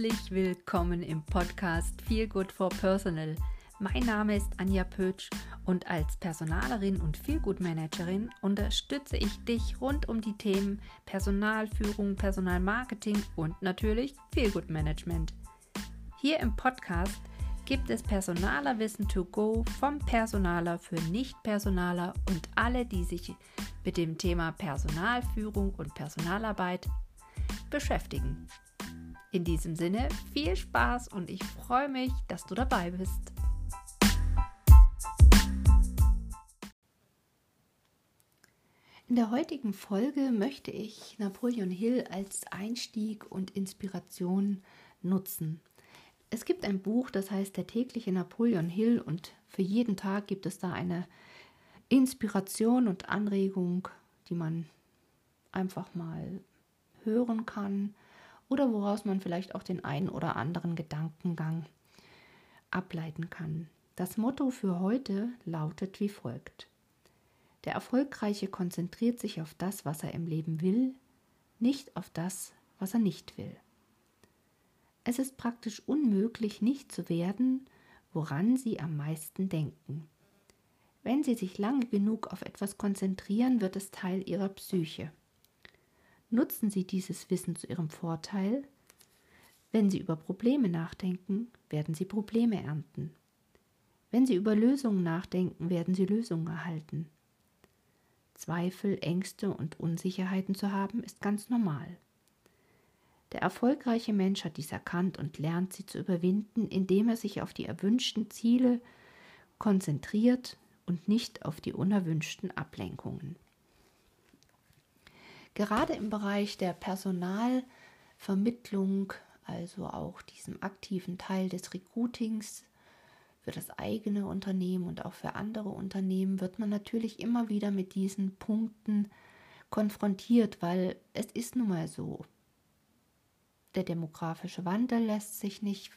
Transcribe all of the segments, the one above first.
Herzlich willkommen im Podcast Feel Good for Personal. Mein Name ist Anja Pötsch und als Personalerin und Feel Good Managerin unterstütze ich dich rund um die Themen Personalführung, Personalmarketing und natürlich Feel Good Management. Hier im Podcast gibt es Personalerwissen to go vom Personaler für Nicht-Personaler und alle, die sich mit dem Thema Personalführung und Personalarbeit beschäftigen. In diesem Sinne viel Spaß und ich freue mich, dass du dabei bist. In der heutigen Folge möchte ich Napoleon Hill als Einstieg und Inspiration nutzen. Es gibt ein Buch, das heißt Der tägliche Napoleon Hill und für jeden Tag gibt es da eine Inspiration und Anregung, die man einfach mal hören kann oder woraus man vielleicht auch den einen oder anderen Gedankengang ableiten kann. Das Motto für heute lautet wie folgt. Der Erfolgreiche konzentriert sich auf das, was er im Leben will, nicht auf das, was er nicht will. Es ist praktisch unmöglich, nicht zu werden, woran Sie am meisten denken. Wenn Sie sich lange genug auf etwas konzentrieren, wird es Teil Ihrer Psyche. Nutzen Sie dieses Wissen zu Ihrem Vorteil. Wenn Sie über Probleme nachdenken, werden Sie Probleme ernten. Wenn Sie über Lösungen nachdenken, werden Sie Lösungen erhalten. Zweifel, Ängste und Unsicherheiten zu haben, ist ganz normal. Der erfolgreiche Mensch hat dies erkannt und lernt sie zu überwinden, indem er sich auf die erwünschten Ziele konzentriert und nicht auf die unerwünschten Ablenkungen. Gerade im Bereich der Personalvermittlung, also auch diesem aktiven Teil des Recruitings für das eigene Unternehmen und auch für andere Unternehmen, wird man natürlich immer wieder mit diesen Punkten konfrontiert, weil es ist nun mal so. Der demografische Wandel lässt sich nicht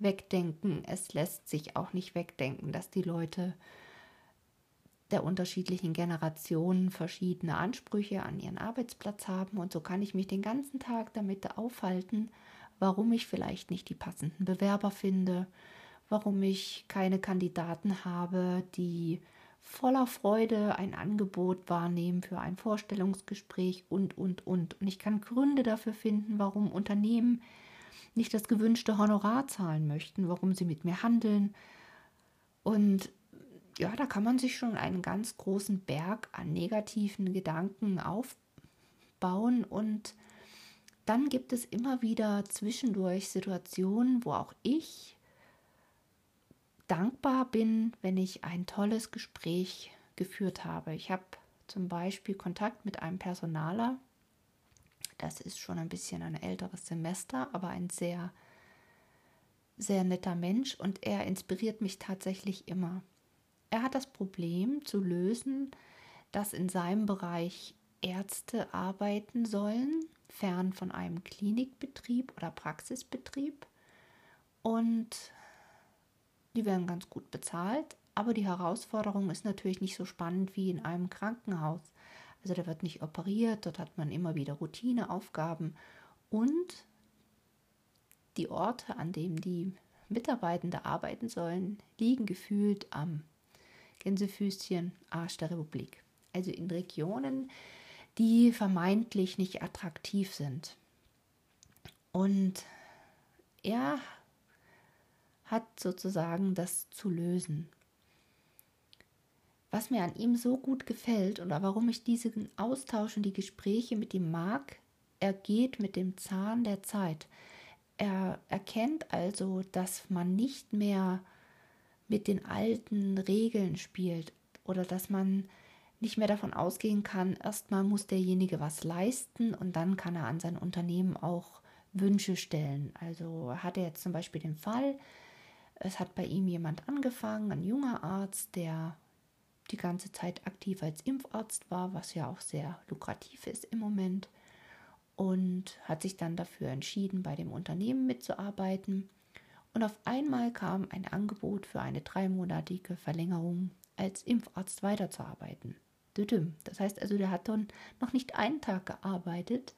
wegdenken. Es lässt sich auch nicht wegdenken, dass die Leute der unterschiedlichen Generationen verschiedene Ansprüche an ihren Arbeitsplatz haben und so kann ich mich den ganzen Tag damit aufhalten, warum ich vielleicht nicht die passenden Bewerber finde, warum ich keine Kandidaten habe, die voller Freude ein Angebot wahrnehmen für ein Vorstellungsgespräch und, und, und. Und ich kann Gründe dafür finden, warum Unternehmen nicht das gewünschte Honorar zahlen möchten, warum sie mit mir handeln. Und ja, da kann man sich schon einen ganz großen Berg an negativen Gedanken aufbauen und dann gibt es immer wieder zwischendurch Situationen, wo auch ich dankbar bin, wenn ich ein tolles Gespräch geführt habe. Ich habe zum Beispiel Kontakt mit einem Personaler. Das ist schon ein bisschen ein älteres Semester, aber ein sehr, sehr netter Mensch und er inspiriert mich tatsächlich immer. Er hat das Problem zu lösen, dass in seinem Bereich Ärzte arbeiten sollen, fern von einem Klinikbetrieb oder Praxisbetrieb. Und die werden ganz gut bezahlt, aber die Herausforderung ist natürlich nicht so spannend wie in einem Krankenhaus. Also da wird nicht operiert, dort hat man immer wieder Routineaufgaben und die Orte, an denen die Mitarbeitende arbeiten sollen, liegen gefühlt am Gänsefüßchen, Arsch der Republik. Also in Regionen, die vermeintlich nicht attraktiv sind. Und er hat sozusagen das zu lösen. Was mir an ihm so gut gefällt oder warum ich diesen Austausch und die Gespräche mit ihm mag, er geht mit dem Zahn der Zeit. Er erkennt also, dass man nicht mehr mit den alten Regeln spielt oder dass man nicht mehr davon ausgehen kann, erstmal muss derjenige was leisten und dann kann er an sein Unternehmen auch Wünsche stellen. Also hat er jetzt zum Beispiel den Fall, es hat bei ihm jemand angefangen, ein junger Arzt, der die ganze Zeit aktiv als Impfarzt war, was ja auch sehr lukrativ ist im Moment, und hat sich dann dafür entschieden, bei dem Unternehmen mitzuarbeiten und auf einmal kam ein Angebot für eine dreimonatige Verlängerung als Impfarzt weiterzuarbeiten. Das heißt also, der hat dann noch nicht einen Tag gearbeitet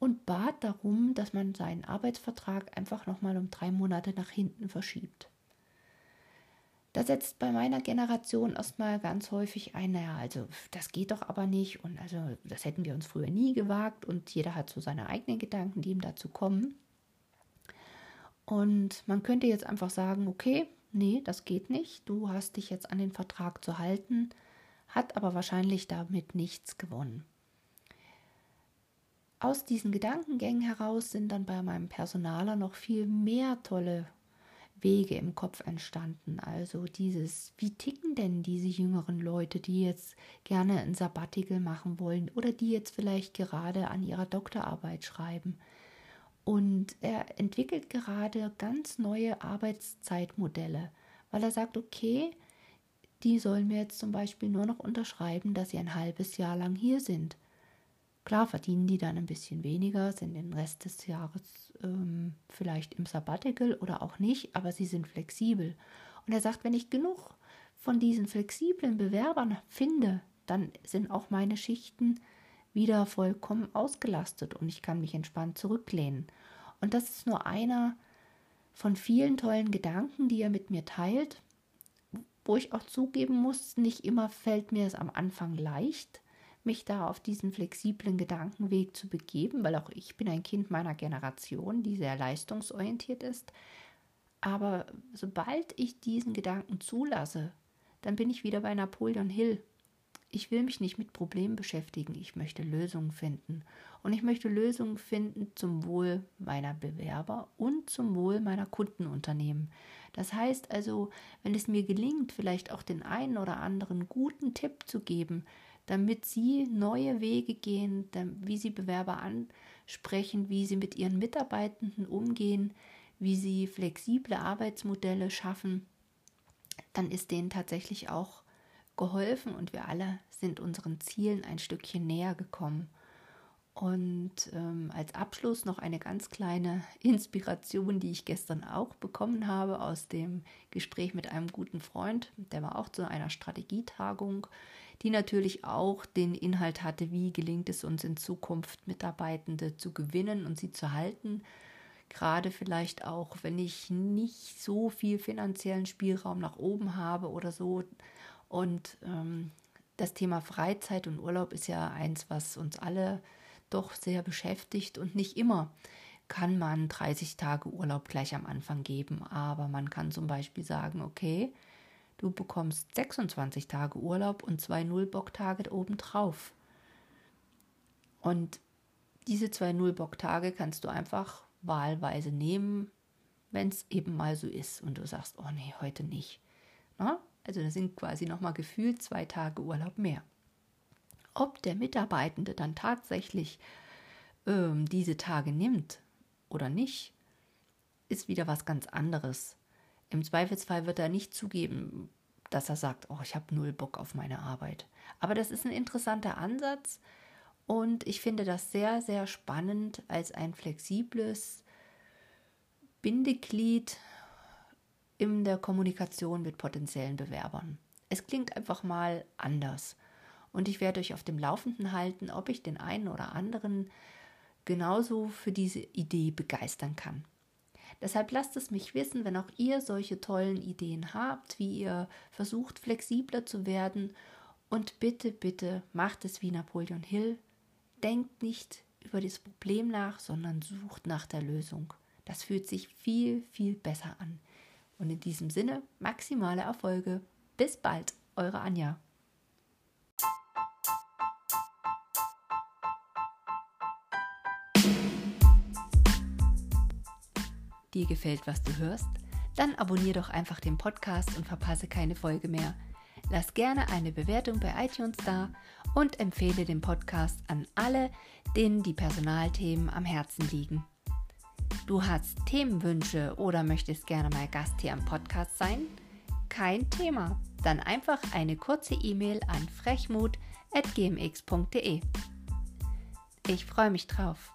und bat darum, dass man seinen Arbeitsvertrag einfach nochmal um drei Monate nach hinten verschiebt. Da setzt bei meiner Generation erstmal ganz häufig ein, naja, also das geht doch aber nicht und also das hätten wir uns früher nie gewagt und jeder hat so seine eigenen Gedanken, die ihm dazu kommen. Und man könnte jetzt einfach sagen, okay, nee, das geht nicht, du hast dich jetzt an den Vertrag zu halten, hat aber wahrscheinlich damit nichts gewonnen. Aus diesen Gedankengängen heraus sind dann bei meinem Personaler noch viel mehr tolle Wege im Kopf entstanden. Also dieses, wie ticken denn diese jüngeren Leute, die jetzt gerne ein Sabbatical machen wollen oder die jetzt vielleicht gerade an ihrer Doktorarbeit schreiben. Und er entwickelt gerade ganz neue Arbeitszeitmodelle, weil er sagt, okay, die sollen mir jetzt zum Beispiel nur noch unterschreiben, dass sie ein halbes Jahr lang hier sind. Klar verdienen die dann ein bisschen weniger, sind den Rest des Jahres ähm, vielleicht im Sabbatical oder auch nicht, aber sie sind flexibel. Und er sagt, wenn ich genug von diesen flexiblen Bewerbern finde, dann sind auch meine Schichten wieder vollkommen ausgelastet und ich kann mich entspannt zurücklehnen. Und das ist nur einer von vielen tollen Gedanken, die er mit mir teilt, wo ich auch zugeben muss, nicht immer fällt mir es am Anfang leicht, mich da auf diesen flexiblen Gedankenweg zu begeben, weil auch ich bin ein Kind meiner Generation, die sehr leistungsorientiert ist. Aber sobald ich diesen Gedanken zulasse, dann bin ich wieder bei Napoleon Hill. Ich will mich nicht mit Problemen beschäftigen, ich möchte Lösungen finden. Und ich möchte Lösungen finden zum Wohl meiner Bewerber und zum Wohl meiner Kundenunternehmen. Das heißt also, wenn es mir gelingt, vielleicht auch den einen oder anderen guten Tipp zu geben, damit sie neue Wege gehen, wie sie Bewerber ansprechen, wie sie mit ihren Mitarbeitenden umgehen, wie sie flexible Arbeitsmodelle schaffen, dann ist denen tatsächlich auch geholfen und wir alle sind unseren Zielen ein Stückchen näher gekommen. Und ähm, als Abschluss noch eine ganz kleine Inspiration, die ich gestern auch bekommen habe aus dem Gespräch mit einem guten Freund. Der war auch zu einer Strategietagung die natürlich auch den Inhalt hatte, wie gelingt es uns in Zukunft Mitarbeitende zu gewinnen und sie zu halten. Gerade vielleicht auch, wenn ich nicht so viel finanziellen Spielraum nach oben habe oder so. Und ähm, das Thema Freizeit und Urlaub ist ja eins, was uns alle doch sehr beschäftigt und nicht immer kann man 30 Tage Urlaub gleich am Anfang geben, aber man kann zum Beispiel sagen, okay, Du bekommst 26 Tage Urlaub und zwei Nullbocktage obendrauf. Und diese zwei Nullbocktage kannst du einfach wahlweise nehmen, wenn es eben mal so ist und du sagst, oh nee, heute nicht. Na? Also das sind quasi nochmal gefühlt zwei Tage Urlaub mehr. Ob der Mitarbeitende dann tatsächlich ähm, diese Tage nimmt oder nicht, ist wieder was ganz anderes. Im Zweifelsfall wird er nicht zugeben, dass er sagt, oh, ich habe null Bock auf meine Arbeit. Aber das ist ein interessanter Ansatz und ich finde das sehr, sehr spannend als ein flexibles Bindeglied in der Kommunikation mit potenziellen Bewerbern. Es klingt einfach mal anders. Und ich werde euch auf dem Laufenden halten, ob ich den einen oder anderen genauso für diese Idee begeistern kann. Deshalb lasst es mich wissen, wenn auch ihr solche tollen Ideen habt, wie ihr versucht, flexibler zu werden. Und bitte, bitte macht es wie Napoleon Hill. Denkt nicht über das Problem nach, sondern sucht nach der Lösung. Das fühlt sich viel, viel besser an. Und in diesem Sinne maximale Erfolge. Bis bald, eure Anja. dir gefällt, was du hörst, dann abonnier doch einfach den Podcast und verpasse keine Folge mehr. Lass gerne eine Bewertung bei iTunes da und empfehle den Podcast an alle, denen die Personalthemen am Herzen liegen. Du hast Themenwünsche oder möchtest gerne mal Gast hier am Podcast sein? Kein Thema. Dann einfach eine kurze E-Mail an frechmut.gmx.de. Ich freue mich drauf.